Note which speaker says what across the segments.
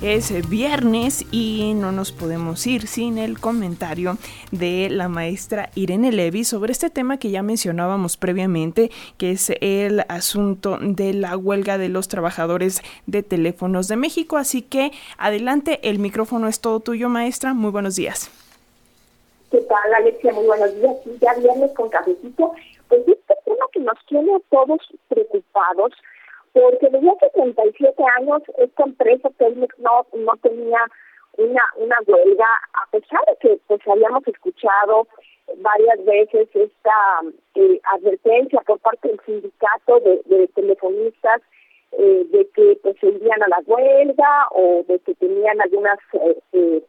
Speaker 1: Es viernes y no nos podemos ir sin el comentario de la maestra Irene Levy sobre este tema que ya mencionábamos previamente, que es el asunto de la huelga de los trabajadores de teléfonos de México. Así que adelante, el micrófono es todo tuyo, maestra. Muy buenos días.
Speaker 2: ¿Qué tal, Alexia? Muy buenos días. ya viernes con cafecito. Pues este tema que nos tiene a todos preocupados porque desde hace 37 años esta empresa Telmex no, no tenía una, una huelga, a pesar de que pues habíamos escuchado varias veces esta eh, advertencia por parte del sindicato de, telefonistas eh, de que pues se irían a la huelga o de que tenían algunas eh,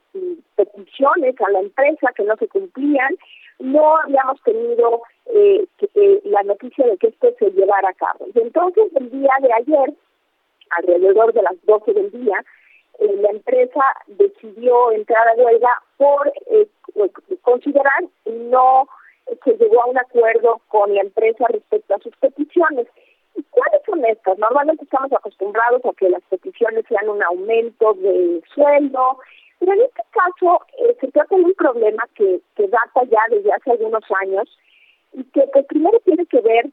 Speaker 2: peticiones a la empresa que no se cumplían, no habíamos tenido eh, eh, la noticia de que esto se llevara a cabo. Y entonces, el día de ayer, alrededor de las 12 del día, eh, la empresa decidió entrar a huelga por considerar no se llegó a un acuerdo con la empresa respecto a sus peticiones. ¿Y cuáles son estas? Normalmente estamos acostumbrados a que las peticiones sean un aumento de sueldo, pero en este caso se trata de un problema que, que data ya desde hace algunos años y que pues primero tiene que ver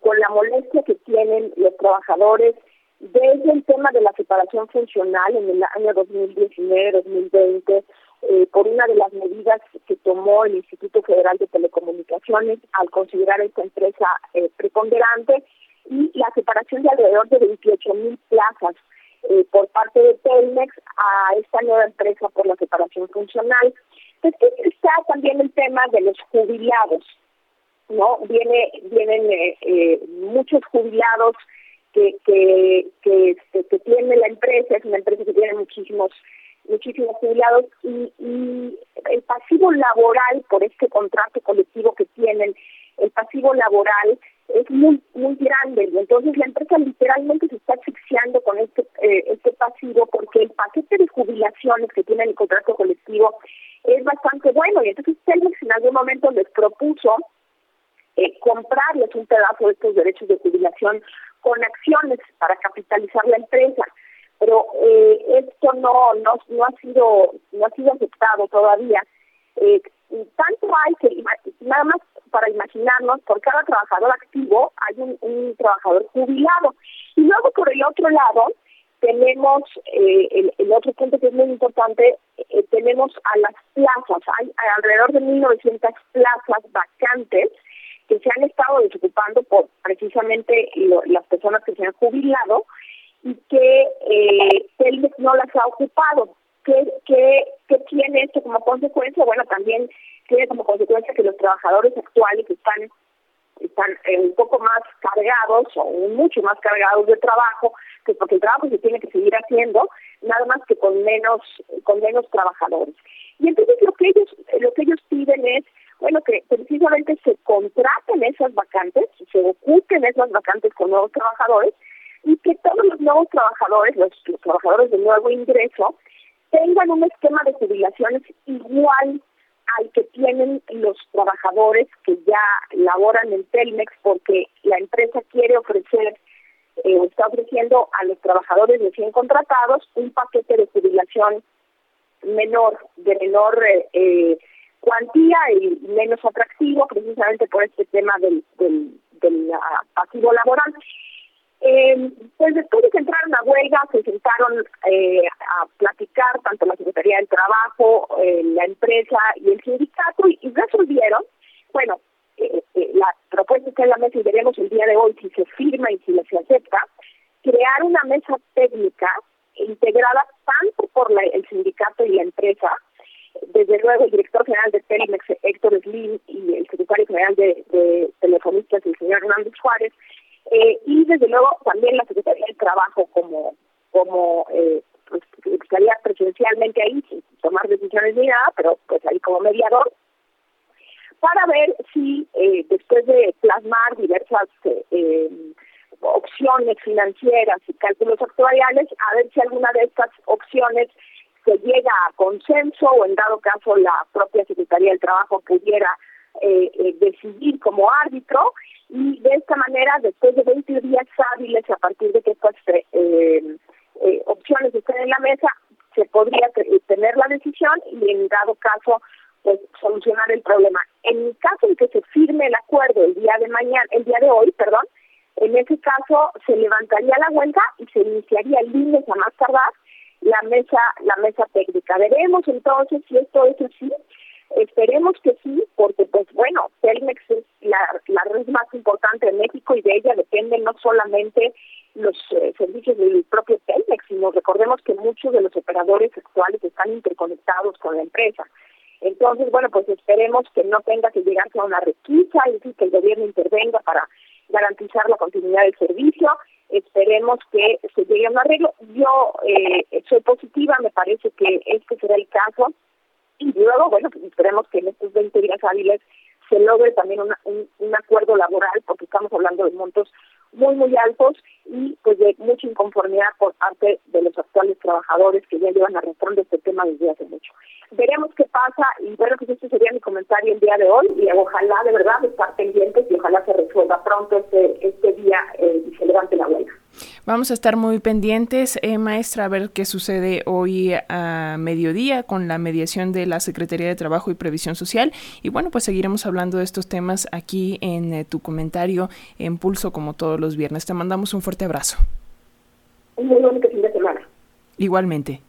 Speaker 2: con la molestia que tienen los trabajadores desde el tema de la separación funcional en el año 2019-2020 eh, por una de las medidas que tomó el Instituto Federal de Telecomunicaciones al considerar esta empresa eh, preponderante y la separación de alrededor de 28 mil plazas eh, por parte de Telmex a esta nueva empresa por la separación funcional. Entonces está también el tema de los jubilados no viene vienen eh, eh, muchos jubilados que que, que que tiene la empresa es una empresa que tiene muchísimos muchísimos jubilados y, y el pasivo laboral por este contrato colectivo que tienen el pasivo laboral es muy muy grande. Y entonces la empresa literalmente se está asfixiando con este eh, este pasivo porque el paquete de jubilaciones que tiene el contrato colectivo es bastante bueno. Y entonces Telmex en algún momento les propuso eh, comprarles un pedazo de estos derechos de jubilación con acciones para capitalizar la empresa. Pero eh, esto no, no no ha sido no ha sido aceptado todavía. Eh, tanto hay que nada más para imaginarnos por cada trabajador activo hay un, trabajador jubilado. Y luego por el otro lado tenemos eh, el, el, otro punto que es muy importante, eh, tenemos a las plazas, hay alrededor de 1.900 plazas vacantes que se han estado desocupando por precisamente las personas que se han jubilado y que eh, no las ha ocupado. ¿Qué, qué, ¿Qué tiene esto como consecuencia? Bueno, también tiene como consecuencia que los trabajadores actuales están están eh, un poco más cargados o mucho más cargados de trabajo, pues porque el trabajo se tiene que seguir haciendo, nada más que con menos con menos trabajadores. Y entonces lo que ellos lo que ellos piden es bueno, que precisamente se contraten esas vacantes, se ocupen esas vacantes con nuevos trabajadores y que todos los nuevos trabajadores, los, trabajadores de nuevo ingreso, tengan un esquema de jubilaciones igual al que tienen los trabajadores que ya laboran en Telmex porque la empresa quiere ofrecer eh, está ofreciendo a los trabajadores recién contratados un paquete de jubilación menor, de menor eh, eh cuantía y menos atractivo precisamente por este tema del, del, del pasivo laboral. Eh, pues después de que entraron a huelga, se sentaron eh, a platicar tanto la Secretaría del Trabajo, eh, la empresa y el sindicato y, resolvieron, bueno, eh, eh, la propuesta está en la mesa y veremos el día de hoy si se firma y si se acepta, crear una mesa técnica integrada tanto por la, el sindicato y la empresa, desde luego el director general de Telemex, Héctor Slim, y el secretario general de, de Telefonistas, el señor Hernández Juárez, eh, y desde luego también la Secretaría del Trabajo como como eh, pues, estaría presencialmente ahí sin tomar decisiones ni nada, pero pues ahí como mediador, para ver si eh, después de plasmar diversas eh, opciones financieras y cálculos actuariales, a ver si alguna de estas opciones se llega a consenso o en dado caso la propia Secretaría del Trabajo pudiera eh, eh, decidir como árbitro y de esta manera después de 20 días hábiles a partir de que estas eh, opciones estén en la mesa se podría tener la decisión y en dado caso pues solucionar el problema. En el caso en que se firme el acuerdo el día de mañana, el día de hoy, perdón, en ese caso se levantaría la huelga y se iniciaría el lunes a más tardar la mesa la mesa técnica. Veremos entonces si esto es así. Esperemos que sí, porque pues bueno, Telmex es la, la red más importante de México y de ella dependen no solamente los eh, servicios del propio Telmex, sino recordemos que muchos de los operadores actuales están interconectados con la empresa. Entonces, bueno, pues esperemos que no tenga que llegarse a una requisa y que el gobierno intervenga para garantizar la continuidad del servicio. Esperemos que se llegue a un arreglo. Yo eh, soy positiva, me parece que este será el caso. Y luego, bueno, pues esperemos que en estos 20 días hábiles se logre también un, un acuerdo laboral, porque estamos hablando de montos muy, muy altos y pues de mucha inconformidad por parte de los actuales trabajadores que ya llevan arrastrando este tema desde hace mucho. Veremos qué pasa y bueno, pues este sería mi comentario el día de hoy y ojalá de verdad estar pendientes y ojalá se resuelva pronto este, este día eh, y se levante la huelga.
Speaker 1: Vamos a estar muy pendientes, eh, maestra, a ver qué sucede hoy a mediodía con la mediación de la Secretaría de Trabajo y Previsión Social. Y bueno, pues seguiremos hablando de estos temas aquí en eh, tu comentario en Pulso como todos los viernes. Te mandamos un fuerte abrazo.
Speaker 2: Un muy buen fin de semana.
Speaker 1: Igualmente.